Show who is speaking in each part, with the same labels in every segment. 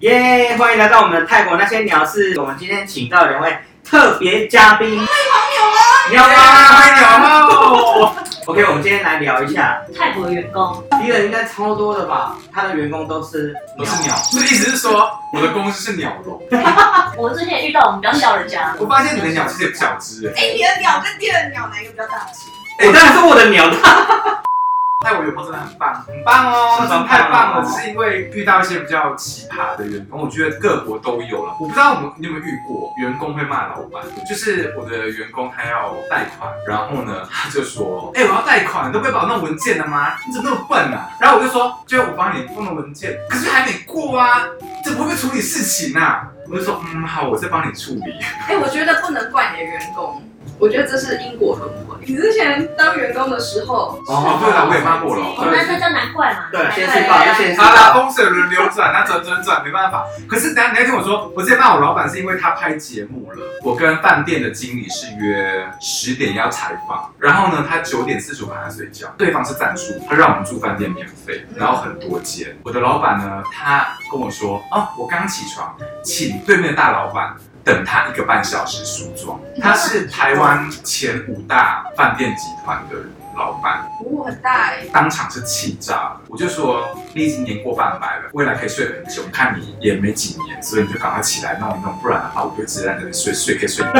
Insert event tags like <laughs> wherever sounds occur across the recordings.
Speaker 1: 耶欢迎来到我们的泰国那些鸟是。我们今天请到两位特别嘉宾，鸟啊，鸟啊！<laughs> OK，我们今天来聊一下，
Speaker 2: 泰国的员工，
Speaker 1: 敌人应该超多的吧？他的员工都是
Speaker 3: 都是鸟，<laughs> 所以意思是说我的公司是鸟笼。<laughs>
Speaker 2: 我之前也遇到我们比较笑人家，
Speaker 3: 我发现你的鸟其实也不小只。
Speaker 4: 哎，你的鸟跟第二的鸟哪一个比较大只？
Speaker 1: 我当然是我的鸟大。
Speaker 3: 很棒，哦，太棒了。只是因为遇到一些比较奇葩的员工，我觉得各国都有了。我不知道我们你有没有遇过员工会骂老板，就是我的员工他要贷款，然后呢 <laughs> 他就说，哎，我要贷款，你都不会把我弄文件了吗？你怎么那么笨啊？然后我就说，就我帮你弄了文件，可是还没过啊，怎么会处理事情啊？我就说，嗯，好，我再帮你处理。
Speaker 4: 哎，我觉得不能怪你的员工。我觉得这是因果轮回。你之前当员工的时候，
Speaker 3: 哦，对了，我也骂过了。
Speaker 2: 那那叫难怪嘛。
Speaker 1: 对，先是骂，先是
Speaker 3: 好了，风水轮流转，那转转转，没办法。可是等下你要听我说，我之前骂我老板是因为他拍节目了。我跟饭店的经理是约十点要采访，然后呢，他九点四十五还在睡觉。对方是赞助，他让我们住饭店免费，然后很多间。我的老板呢，他跟我说，哦，我刚起床，请对面的大老板。等他一个半小时梳妆，他是台湾前五大饭店集团的老板，
Speaker 4: 服务很大哎，
Speaker 3: 当场是气炸了。我就说你已经年过半百了，未来可以睡很久，看你也没几年，所以你就赶快起来弄一弄，不然的话我就直接在那里睡睡可以睡。<laughs>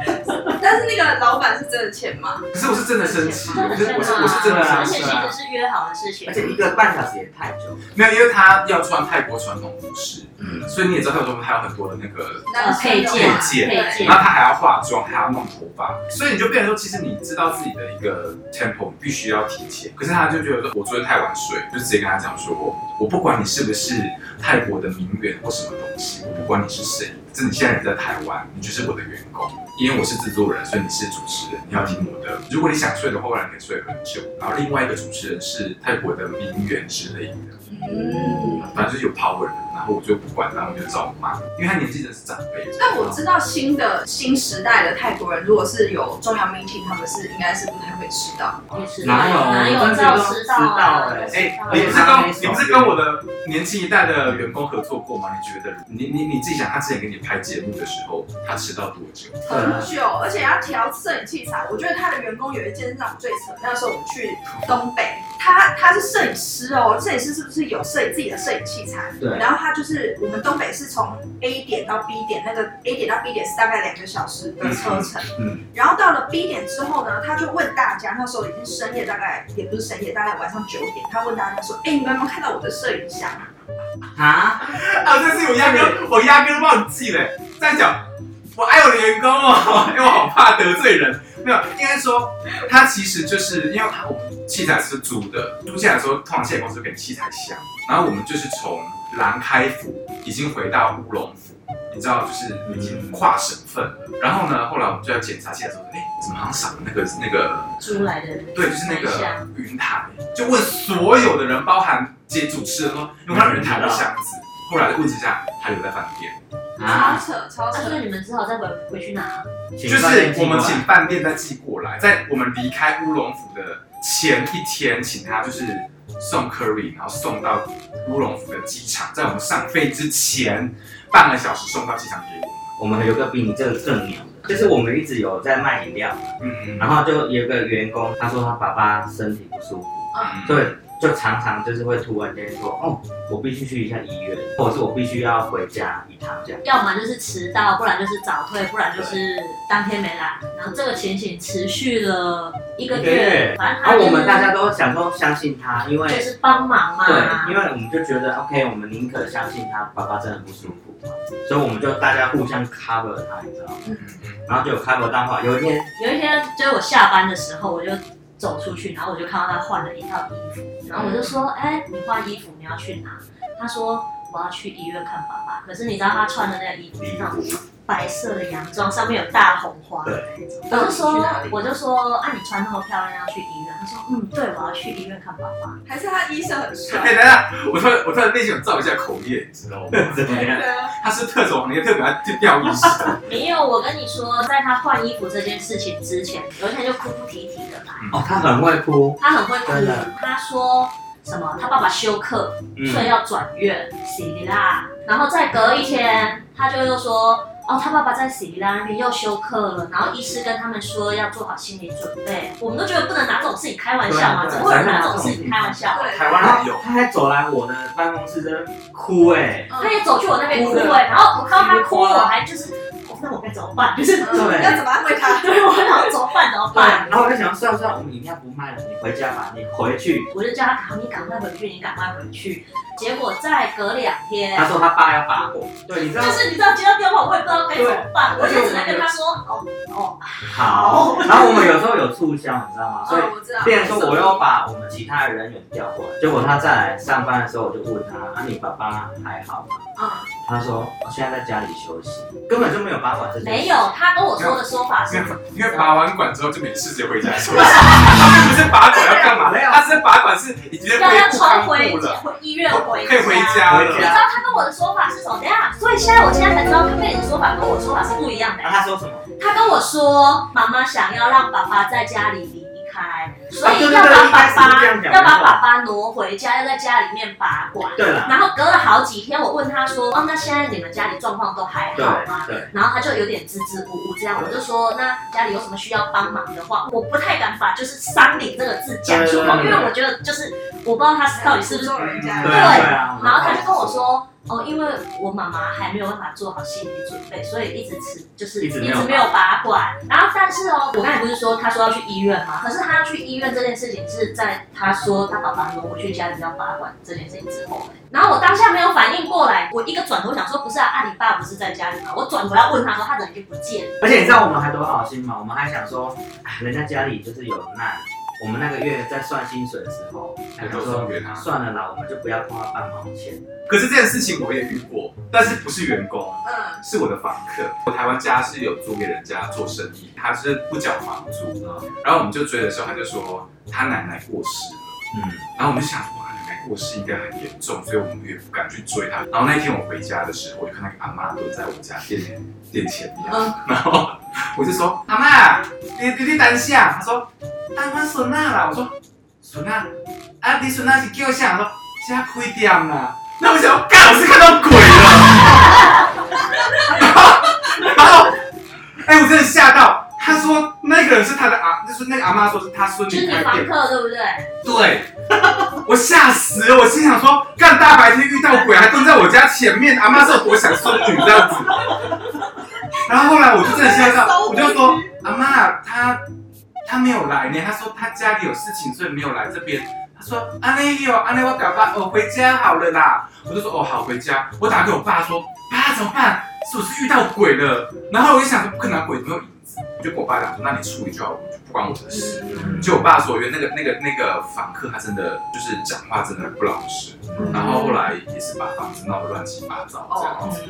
Speaker 3: <laughs>
Speaker 4: 但是那个老板是真的钱吗？
Speaker 3: 可是我是真的生气，我是我是我是真的生气，
Speaker 2: 而且其实是约好的事情，
Speaker 1: 而且一个半小时也太久。
Speaker 3: 没有，因为他要穿泰国传统服饰，嗯，所以你也知道泰国还有很多的那个
Speaker 2: 配件，配件，
Speaker 3: 然后他还要化妆，还要弄头发，所以你就变成说，其实你知道自己的一个 tempo 必须要提前。可是他就觉得说，我昨天太晚睡，就直接跟他讲说，我不管你是不是泰国的名媛或什么东西，我不管你是谁。是你现在人在台湾，你就是我的员工，因为我是制作人，所以你是主持人，你要听我的。如果你想睡的话，我让你可以睡很久。然后另外一个主持人是泰国的名媛之类的，嗯，反正就是有 power 的。然后我就不管，然后我就照骂，因为他年纪真的是长辈。
Speaker 4: 但我知道新的新时代的泰国人，如果是有重要 meeting，他们是应该是不太会迟到。
Speaker 1: 哪有？
Speaker 2: 哪有知道迟到？哎，
Speaker 3: 你不是跟你不是跟我的年轻一代的员工合作过吗？你觉得？你你你自己想，他之前给你拍节目的时候，他迟到多久？
Speaker 4: 很久，而且要调摄影器材。我觉得他的员工有一件让我最扯，那时候我们去东北，他他是摄影师哦，摄影师是不是有摄影自己的摄影器材？
Speaker 1: 对，
Speaker 4: 然后他。就是我们东北是从 A 点到 B 点，那个 A 点到 B 点是大概两个小时的车程。嗯，然后到了 B 点之后呢，他就问大家，那时候已经深夜，大概也不是深夜，大概晚上九点，他问大家说：“哎，你们有没有看到我的摄影箱？”
Speaker 1: 啊？
Speaker 3: 啊，这是我压根我压根忘记了。这样讲，我爱我的员工哦，<laughs> 因为我好怕得罪人。没有，应该说他其实就是因为他器材是租的，租下来的时候，通常器材公司给器材箱，然后我们就是从。兰开府已经回到乌龙府，你知道，就是已经跨省份了。然后呢，后来我们就要检查器的时候，哎，怎么好像少了那个那个
Speaker 2: 租来的？
Speaker 3: 对，就是那个云台。就问所有的人，包含接主持人说，有没有人抬到箱子？后来问之下，他留在饭店。
Speaker 4: 超扯，超扯！
Speaker 2: 所以你们只好再回回去拿。
Speaker 3: 就是我们请饭店再寄过来，在我们离开乌龙府的前一天，请他就是。送 curry，然后送到乌龙府的机场，在我们上飞之前半个小时送到机场给我们。
Speaker 1: 我们有个比你这个更牛的，就是我们一直有在卖饮料，嗯嗯，然后就有个员工，他说他爸爸身体不舒服，嗯，对。就常常就是会突然间说，哦，我必须去一下医院，或者是我必须要回家一趟这样。
Speaker 2: 要么就是迟到，不然就是早退，不然就是当天没来。然后这个情形持续了一个月，反正他。
Speaker 1: 我们大家都想说相信他，因为
Speaker 2: 就是帮忙嘛。
Speaker 1: 对，因为我们就觉得 OK，我们宁可相信他爸爸真的不舒服嘛，所以我们就大家互相 cover 他，你知道吗？嗯嗯。然后就有 cover 到话，有一天，
Speaker 2: 有一天就是我下班的时候，我就。走出去，然后我就看到他换了一套衣服，然后我就说：“哎，你换衣服你要去哪？”他说：“我要去医院看爸爸。”可是你知道他穿的那个衣服是那种白色的洋装，上面有大红花。
Speaker 1: 对。
Speaker 2: 我就说，我就说：“啊，你穿那么漂亮要去医院？”他说：“嗯，对，我要去医院看爸爸。”
Speaker 4: 还是他医生很帅？
Speaker 3: 哎，等下，我突然我突然内心有造一下口业，你知道吗？
Speaker 1: 怎么样？
Speaker 3: 他是特种行业，特别爱掉衣服。<laughs>
Speaker 2: 没有，我跟你说，在他换衣服这件事情之前，有一天就哭哭啼啼的来。
Speaker 1: 哦，他很会哭，
Speaker 2: 他很会哭。他说什么他爸爸休克，
Speaker 1: 嗯
Speaker 2: 所以要转院，死啦。然后再隔一天，他就又说。哦，他爸爸在死里拉那边又休克了，然后医师跟他们说要做好心理准备。我们都觉得不能拿这种事情开玩笑嘛，怎么会有人拿这种事情开玩笑？
Speaker 4: 对
Speaker 3: 台湾有，
Speaker 1: 他还走来我的办公室在那边哭哎、
Speaker 2: 他也走去我那边哭哎、然后我看到他哭，我还就是，哦那我该怎么办？就是
Speaker 4: 要怎么安慰他？<laughs>
Speaker 2: 对我想怎么办？怎么
Speaker 1: 对，
Speaker 2: 办？
Speaker 1: 然后我就想，算了算了，我们饮料不卖了，你回家吧，你回去。
Speaker 2: 我就叫他赶，你赶快回去，你赶快回去。结果再隔两天
Speaker 1: 他，说他爸要拔火，对，你知道
Speaker 2: 但是你知道接到电话，我也不知道该怎么办，我就只能跟他说，哦哦，
Speaker 1: 好，<laughs> 然后我们有时候有促销，你知道吗？所以。变成说我又把我们其他的人员调过来，结果他再来上班的时候，我就问他，啊，你爸爸还好吗？
Speaker 4: 嗯，
Speaker 1: 他说我现在在家里休息，根本就没有拔管这件。
Speaker 2: 没有，他跟我说的说法是
Speaker 3: 因为拔完管之后就没事，就回家休息。<laughs> 他并不是拔管要干嘛？
Speaker 1: 没有
Speaker 3: 他是拔管是已经
Speaker 2: 要要
Speaker 3: 恢复康
Speaker 2: 抽回
Speaker 3: 复了，
Speaker 2: 回医院回
Speaker 3: 可以回家
Speaker 2: 你知道他跟我的说法是什么？等一下，所以现在我现在才知道，他跟你的说法跟我说法是不一样的
Speaker 1: 他说什么？
Speaker 2: 他跟我说，妈妈想要让爸爸在家里离开，所以要把爸爸要把爸爸挪回家，要在家里面把管。
Speaker 1: 对了，
Speaker 2: 然后隔了好几天，我问他说：“哦，那现在你们家里状况都还好吗？”
Speaker 1: 对，
Speaker 2: 然后他就有点支支吾吾这样，我就说：“那家里有什么需要帮忙的话，我不太敢把就是丧礼这个字讲出口，因为我觉得就是我不知道他到底是不是
Speaker 4: 诅咒人家？
Speaker 1: 对啊对啊。
Speaker 2: 然后他就跟我说，哦，因为我妈妈还没有办法做好心理准备，所以一直吃就是
Speaker 1: 一直没有
Speaker 2: 一直没有拔管。然后但是哦，我刚才不是说他说要去医院吗？可是他要去医院这件事情是在他说他爸爸说我去家里要拔管这件事情之后。然后我当下没有反应过来，我一个转头想说，不是啊，啊你爸不是在家里吗？我转头要问他说，他人已经不见了。
Speaker 1: 而且你知道我们还多好心吗？我们还想说，哎，人家家里就是有难，我们那个月在算薪水的时候，还想
Speaker 3: 就
Speaker 1: 说
Speaker 3: 送给他。
Speaker 1: 算了啦，我们就不要花半毛钱。
Speaker 3: 可是这件事情我也遇过，但是不是员工，
Speaker 4: 嗯，
Speaker 3: 是我的房客。我台湾家是有租给人家做生意，他是不缴房租，然后我们就追的时候，他就说他奶奶过世了。
Speaker 1: 嗯，
Speaker 3: 然后我们就想，哇，奶奶过世应该很严重，所以我们也不敢去追他。然后那一天我回家的时候，我就看到一个阿妈蹲在我家店店前面，
Speaker 4: 嗯 <laughs>
Speaker 3: 然后我就说，阿妈，你你你等一下。他说，啊，我孙娜啦。我说，孙娜，啊，你孙娜是叫啥？她说，家开店啦。那我想说，干，我是看到鬼了。<laughs> 然后，然后，哎、我真的吓到。他说那个人是他的阿，就是那个阿妈说是他孙
Speaker 2: 就是你
Speaker 3: 女开店。
Speaker 2: 房客对不对？
Speaker 3: 对，<laughs> 我吓死了，我心想说，干大白天遇到鬼还蹲在我家前面，阿妈是有多想孙女这样子。然后后来我就真的吓到，<laughs> 我就说阿妈，他他没有来呢，他说他家里有事情，所以没有来这边。他说阿内有阿内我赶快我回家好了啦。我就说哦好回家，我打给我爸说爸怎么办？是不是遇到鬼了？然后我就想说不可能啊鬼没有影子，我就跟我爸讲说那你处理就好，就不关我的事。就我爸说，因为那个那个那个访客他真的就是讲话真的不老实，然后后来也是把房子闹得乱七八糟这样子。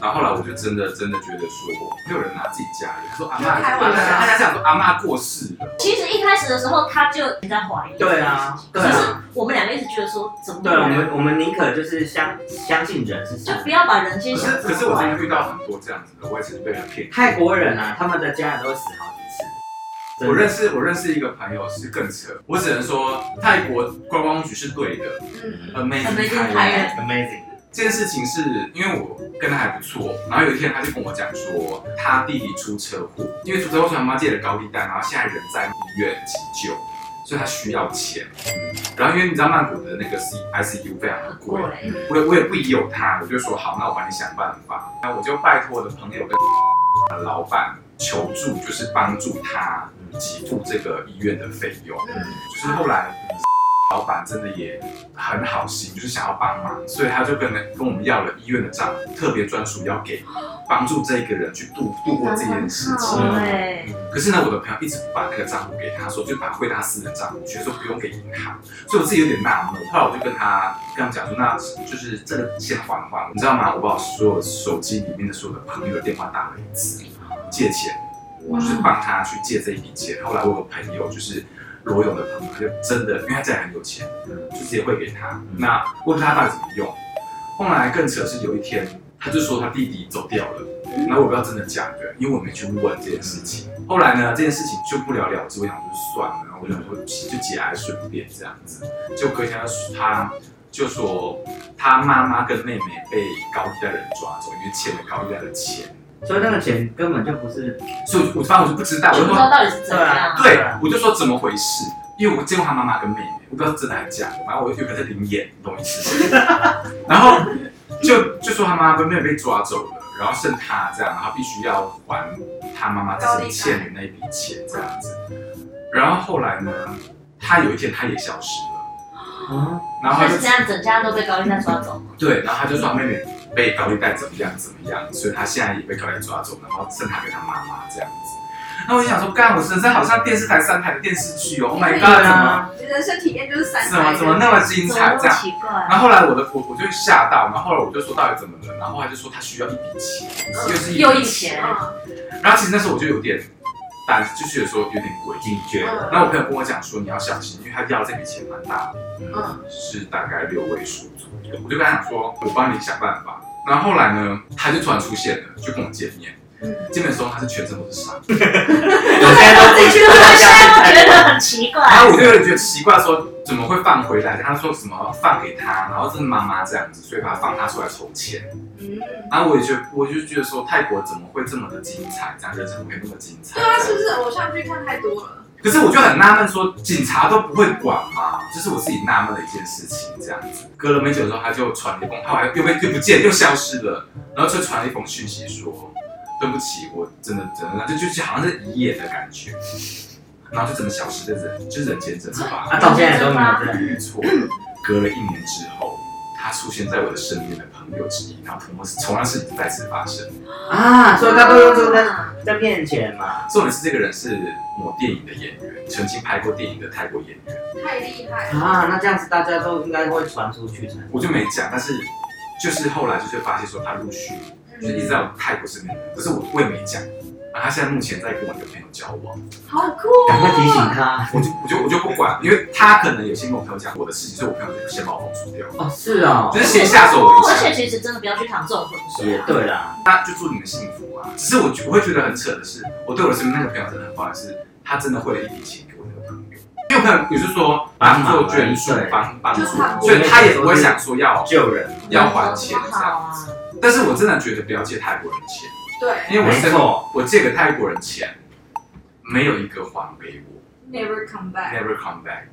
Speaker 3: 然后后来我就真的真的觉得说，没有人拿自己家里，他说阿妈，大家讲说阿妈过世了，
Speaker 2: 其实一开始的时候他就已经在怀疑。
Speaker 1: 对啊，
Speaker 2: 可是
Speaker 1: 啊，
Speaker 2: 我们两个一直觉得说，怎么
Speaker 1: 对，我们我们宁可就是相相信人是。
Speaker 2: 就不要把人先
Speaker 3: 可
Speaker 2: 想可
Speaker 3: 是可是我真
Speaker 2: 坏
Speaker 3: 的遇到很多这样子的，我也曾经被人骗。
Speaker 1: 泰国人啊，他们的家人都会死好几次。
Speaker 3: 我认识我认识一个朋友是更扯，我只能说泰国观光局是对的。
Speaker 4: 嗯
Speaker 3: ，，amazing
Speaker 2: Amazing
Speaker 3: Thailand
Speaker 2: Thailand
Speaker 1: amazing。
Speaker 3: 这件事情是因为我跟他还不错，然后有一天他就跟我讲说，他弟弟出车祸，因为出车祸，他妈借了高利贷，然后现在人在医院急救，所以他需要钱。然后因为你知道曼谷的那个 C ICU 非常的贵，我也我也不疑有他，我就说好，那我帮你想办法。那我就拜托我的朋友跟老板求助，就是帮助他给付这个医院的费用。
Speaker 4: 嗯
Speaker 3: 就是后来老板真的也很好心，就是想要帮忙，所以他就跟跟我们要了医院的账户，特别专属要给帮助这个人去度度过这件事情。
Speaker 2: 对，
Speaker 3: 可是呢，我的朋友一直不把那个账户给他，说就把汇到他私人账户去，说不用给银行，所以我自己有点纳闷。后来我就跟他跟他讲说，那就是这个先还还，你知道吗？我把我所有手机里面的所有的朋友的电话打了一次，借钱，就是帮他去借这一笔钱。后来我有个朋友就是。罗勇的朋友，就真的，因为他家里很有钱，就直接汇给他。那问他到底怎么用。后来更扯是有一天，他就说他弟弟走掉了，那我不知道真的假的，因为我没去问这件事情。后来呢，这件事情就不了了之，我想就算了，然后我想说就节哀顺变这样子。就隔天他就说他妈妈跟妹妹被高利贷的人抓走，因为欠了高利贷的钱，
Speaker 1: 所以那个钱根本就不是，
Speaker 3: 所以我反正我就不知道，我
Speaker 2: 就不知道到底是怎样。
Speaker 3: 对，我就说怎么回事？因为我见过他妈妈跟妹妹，我不知道是真的还是假的，然后我就觉得是灵眼，你懂我意思？<laughs> 然后就就说他妈妈跟妹妹被抓走了，然后剩他这样，然后必须要还他妈妈之前欠的那笔钱这样子。然后后来呢，他有一天他也消失了，嗯，然后
Speaker 2: 是这样，整家都被高利贷抓走。
Speaker 3: 对，然后他就说妹妹被高利贷怎么样怎么样，所以他现在也被高利贷抓走，然后剩他跟他妈妈这样子。那我就想说，干，我人生好像电视台三台的电视剧哦，Oh my god，怎么？
Speaker 4: 人生体验就是三台，
Speaker 3: 怎么怎么那么精彩这样？然后后来我的我我就吓到，然后后来我就说到底怎么了？然后他就说他需要一笔钱，
Speaker 2: 又是又一笔钱。
Speaker 3: 然后其实那时候我就有点胆，就觉得说有点诡警觉。得？那我朋友跟我讲说你要小心，因为他要这笔钱蛮大的，嗯，是大概六位数左右。我就跟他讲说，我帮你想办法。然后后来呢，他就突然出现了，就跟我见面。见面的时候，他是全身都是伤。有些
Speaker 2: 人都自己觉得很奇怪。
Speaker 3: 然后我就有点觉得奇怪，说怎么会放回来？他说什么放给他，然后是妈妈这样子，所以把他放他出来筹钱。嗯。然后我也觉得，我就觉得说泰国怎么会这么的精彩？这样人生会那么精彩？
Speaker 4: 对啊，是不是偶像剧看太多了？
Speaker 3: 可是我就很纳闷，说警察都不会管吗？这是我自己纳闷的一件事情。这样子，隔了没久之后，他就传了一封，后来又被又不见，又消失了，然后就传了一封讯息说。对不起，我真的真的，就就好像是遗言的感觉，然后就怎么消失的人，就人间蒸发，
Speaker 1: 啊，到现在都没有
Speaker 3: 没错。隔了一年之后，他出现在我的身边的朋友之一，然后同是同样是再次发生
Speaker 1: 啊，所以他都用这个在在骗钱嘛。
Speaker 3: 重点是这个人是某电影的演员，曾经拍过电影的泰国演员，
Speaker 4: 太厉害
Speaker 1: 啊！那这样子大家都应该会传出去才。
Speaker 3: 我就没讲，但是就是后来就是发现说他陆续。就一直在我泰国身边，可是我我也没讲。啊，他现在目前在跟我一个朋友交往，
Speaker 4: 好酷！
Speaker 1: 赶快提醒他，
Speaker 3: 我就我就我就不管，因为他可能有先跟我朋友讲我的事情，所以我朋友就先把我封锁掉。
Speaker 1: 哦，是啊，
Speaker 3: 就是先下手为强。
Speaker 2: 而且其实真的不要去淌这种浑水。
Speaker 1: 也对啦，
Speaker 3: 那就祝你们幸福啊！只是我我会觉得很扯的是，我对我身边那个朋友真的很好，是他真的汇了一笔钱给我那个朋友，因为朋友也是说帮做捐助，帮帮助，所以他也不会想说要
Speaker 1: 救人、
Speaker 3: 要还钱这样子。但是我真的觉得不要借泰国人钱，
Speaker 4: 对，
Speaker 3: 因为我真的我借给泰国人钱，没有一个还给我
Speaker 4: ，Never come back，Never
Speaker 3: come back。